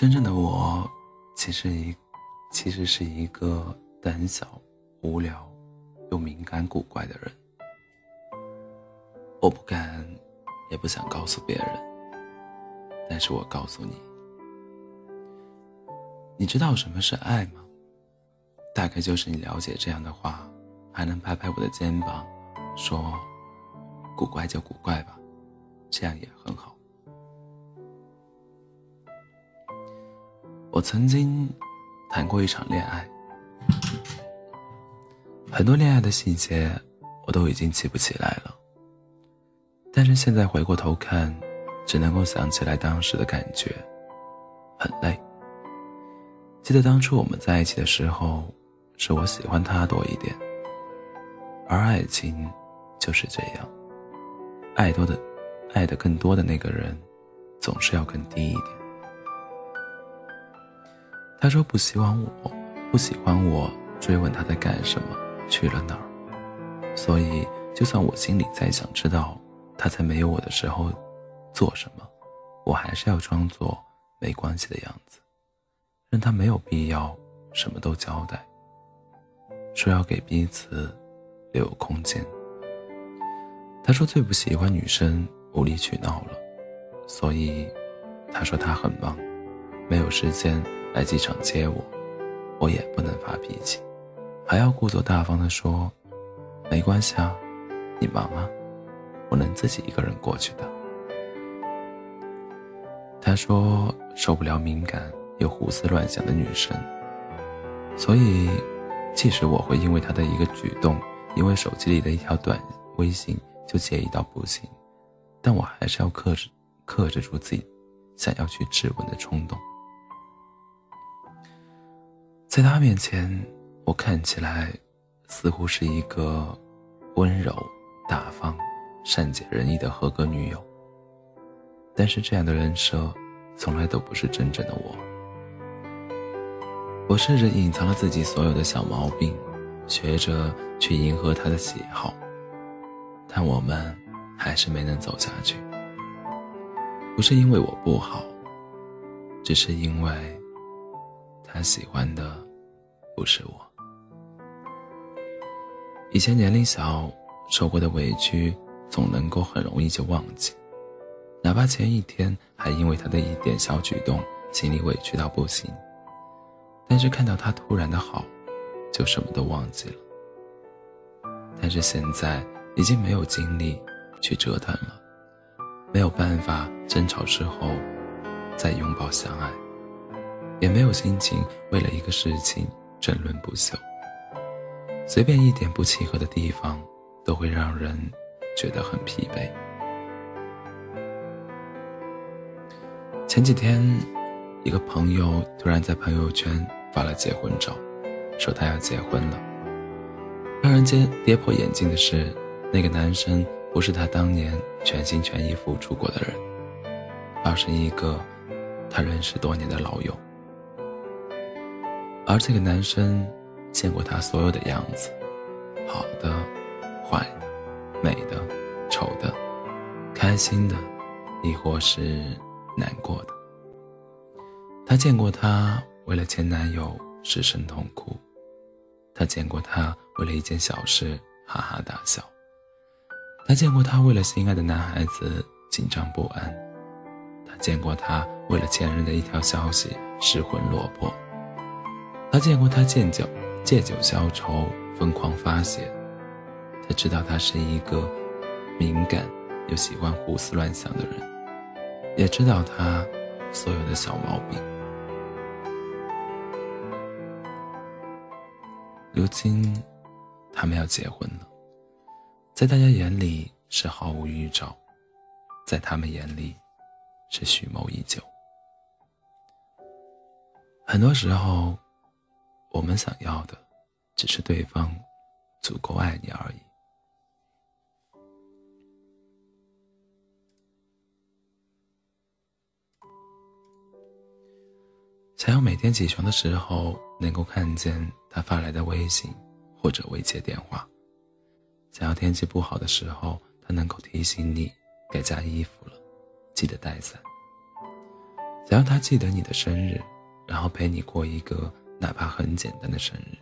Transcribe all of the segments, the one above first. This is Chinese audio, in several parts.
真正的我，其实一，其实是一个胆小、无聊又敏感古怪的人。我不敢，也不想告诉别人，但是我告诉你，你知道什么是爱吗？大概就是你了解这样的话，还能拍拍我的肩膀，说：“古怪就古怪吧，这样也很好。”我曾经谈过一场恋爱，很多恋爱的细节我都已经记不起来了。但是现在回过头看，只能够想起来当时的感觉，很累。记得当初我们在一起的时候，是我喜欢他多一点，而爱情就是这样，爱多的，爱的更多的那个人，总是要更低一点。他说不喜欢我，不喜欢我追问他在干什么，去了哪儿，所以就算我心里再想知道。他在没有我的时候做什么，我还是要装作没关系的样子，让他没有必要什么都交代。说要给彼此留有空间。他说最不喜欢女生无理取闹了，所以他说他很忙，没有时间来机场接我，我也不能发脾气，还要故作大方地说，没关系啊，你忙啊。我能自己一个人过去的。他说受不了敏感又胡思乱想的女生，所以即使我会因为他的一个举动，因为手机里的一条短微信就介意到不行，但我还是要克制克制住自己想要去质问的冲动。在他面前，我看起来似乎是一个温柔大方。善解人意的合格女友，但是这样的人设，从来都不是真正的我。我试着隐藏了自己所有的小毛病，学着去迎合他的喜好，但我们还是没能走下去。不是因为我不好，只是因为他喜欢的不是我。以前年龄小，受过的委屈。总能够很容易就忘记，哪怕前一天还因为他的一点小举动心里委屈到不行，但是看到他突然的好，就什么都忘记了。但是现在已经没有精力去折腾了，没有办法争吵之后再拥抱相爱，也没有心情为了一个事情争论不休。随便一点不契合的地方，都会让人。觉得很疲惫。前几天，一个朋友突然在朋友圈发了结婚照，说他要结婚了。让人间跌破眼镜的是，那个男生不是他当年全心全意付出过的人，而是一个他认识多年的老友。而这个男生见过他所有的样子，好的，坏的。美的、丑的、开心的，亦或是难过的。他见过他为了前男友失声痛哭，他见过他为了一件小事哈哈大笑，他见过他为了心爱的男孩子紧张不安，他见过他为了前任的一条消息失魂落魄，他见过他借酒借酒消愁疯狂发泄。他知道他是一个敏感又喜欢胡思乱想的人，也知道他所有的小毛病。如今，他们要结婚了，在大家眼里是毫无预兆，在他们眼里是蓄谋已久。很多时候，我们想要的只是对方足够爱你而已。想要每天起床的时候能够看见他发来的微信或者未接电话，想要天气不好的时候他能够提醒你该加衣服了，记得带伞。想要他记得你的生日，然后陪你过一个哪怕很简单的生日。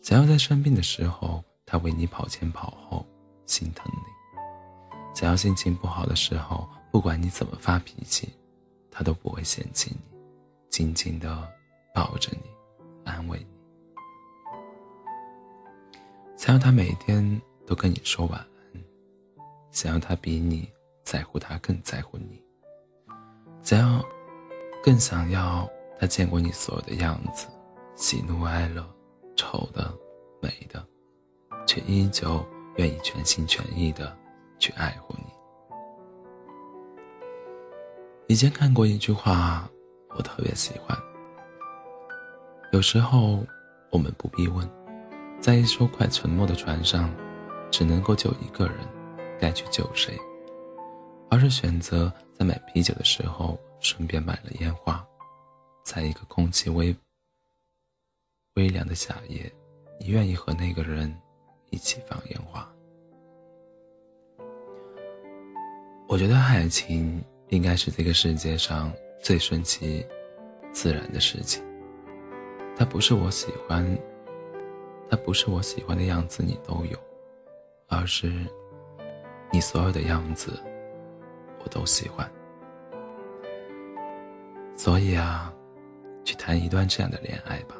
想要在生病的时候，他为你跑前跑后，心疼你；想要心情不好的时候，不管你怎么发脾气，他都不会嫌弃你，紧紧的抱着你，安慰你。想要他每天都跟你说晚安，想要他比你在乎他更在乎你，想要，更想要他见过你所有的样子，喜怒哀乐，丑的、美的，却依旧愿意全心全意的去爱护你。以前看过一句话，我特别喜欢。有时候，我们不必问，在一艘快沉没的船上，只能够救一个人，该去救谁？而是选择在买啤酒的时候顺便买了烟花，在一个空气微微凉的夏夜，你愿意和那个人一起放烟花？我觉得爱情。应该是这个世界上最顺其自然的事情。它不是我喜欢，它不是我喜欢的样子，你都有，而是你所有的样子，我都喜欢。所以啊，去谈一段这样的恋爱吧，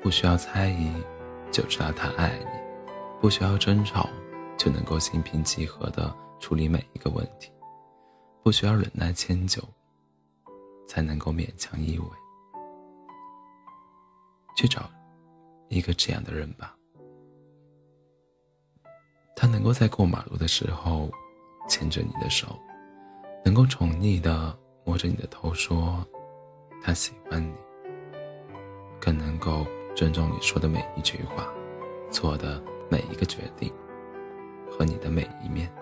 不需要猜疑就知道他爱你，不需要争吵就能够心平气和的处理每一个问题。不需要忍耐迁就，才能够勉强依偎。去找一个这样的人吧，他能够在过马路的时候牵着你的手，能够宠溺的摸着你的头说他喜欢你更能够尊重你说的每一句话做的每一个决定和你的每一面。